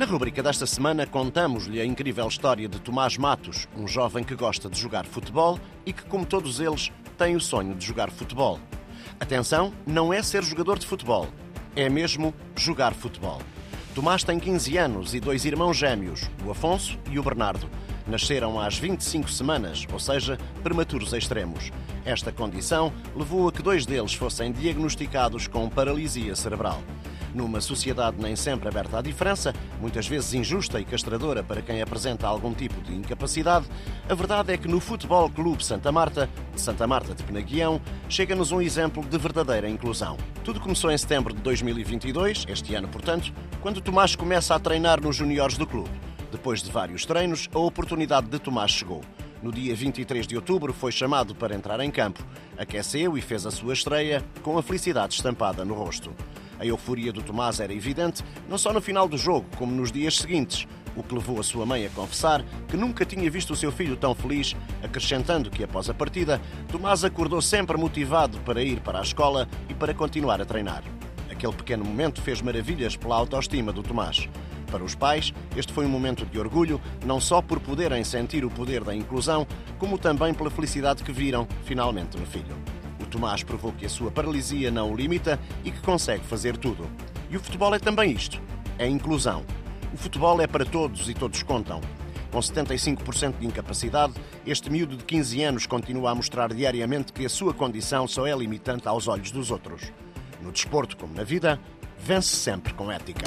Na rubrica desta semana, contamos-lhe a incrível história de Tomás Matos, um jovem que gosta de jogar futebol e que, como todos eles, tem o sonho de jogar futebol. Atenção, não é ser jogador de futebol, é mesmo jogar futebol. Tomás tem 15 anos e dois irmãos gêmeos, o Afonso e o Bernardo. Nasceram às 25 semanas, ou seja, prematuros extremos. Esta condição levou a que dois deles fossem diagnosticados com paralisia cerebral. Numa sociedade nem sempre aberta à diferença, muitas vezes injusta e castradora para quem apresenta algum tipo de incapacidade, a verdade é que no Futebol Clube Santa Marta, de Santa Marta de Penaguião, chega-nos um exemplo de verdadeira inclusão. Tudo começou em setembro de 2022, este ano, portanto, quando Tomás começa a treinar nos juniores do clube. Depois de vários treinos, a oportunidade de Tomás chegou. No dia 23 de outubro foi chamado para entrar em campo. Aqueceu e fez a sua estreia com a felicidade estampada no rosto. A euforia do Tomás era evidente, não só no final do jogo, como nos dias seguintes, o que levou a sua mãe a confessar que nunca tinha visto o seu filho tão feliz, acrescentando que após a partida, Tomás acordou sempre motivado para ir para a escola e para continuar a treinar. Aquele pequeno momento fez maravilhas pela autoestima do Tomás. Para os pais, este foi um momento de orgulho, não só por poderem sentir o poder da inclusão, como também pela felicidade que viram, finalmente, no filho. Tomás provou que a sua paralisia não o limita e que consegue fazer tudo. E o futebol é também isto: é inclusão. O futebol é para todos e todos contam. Com 75% de incapacidade, este miúdo de 15 anos continua a mostrar diariamente que a sua condição só é limitante aos olhos dos outros. No desporto, como na vida, vence sempre com ética.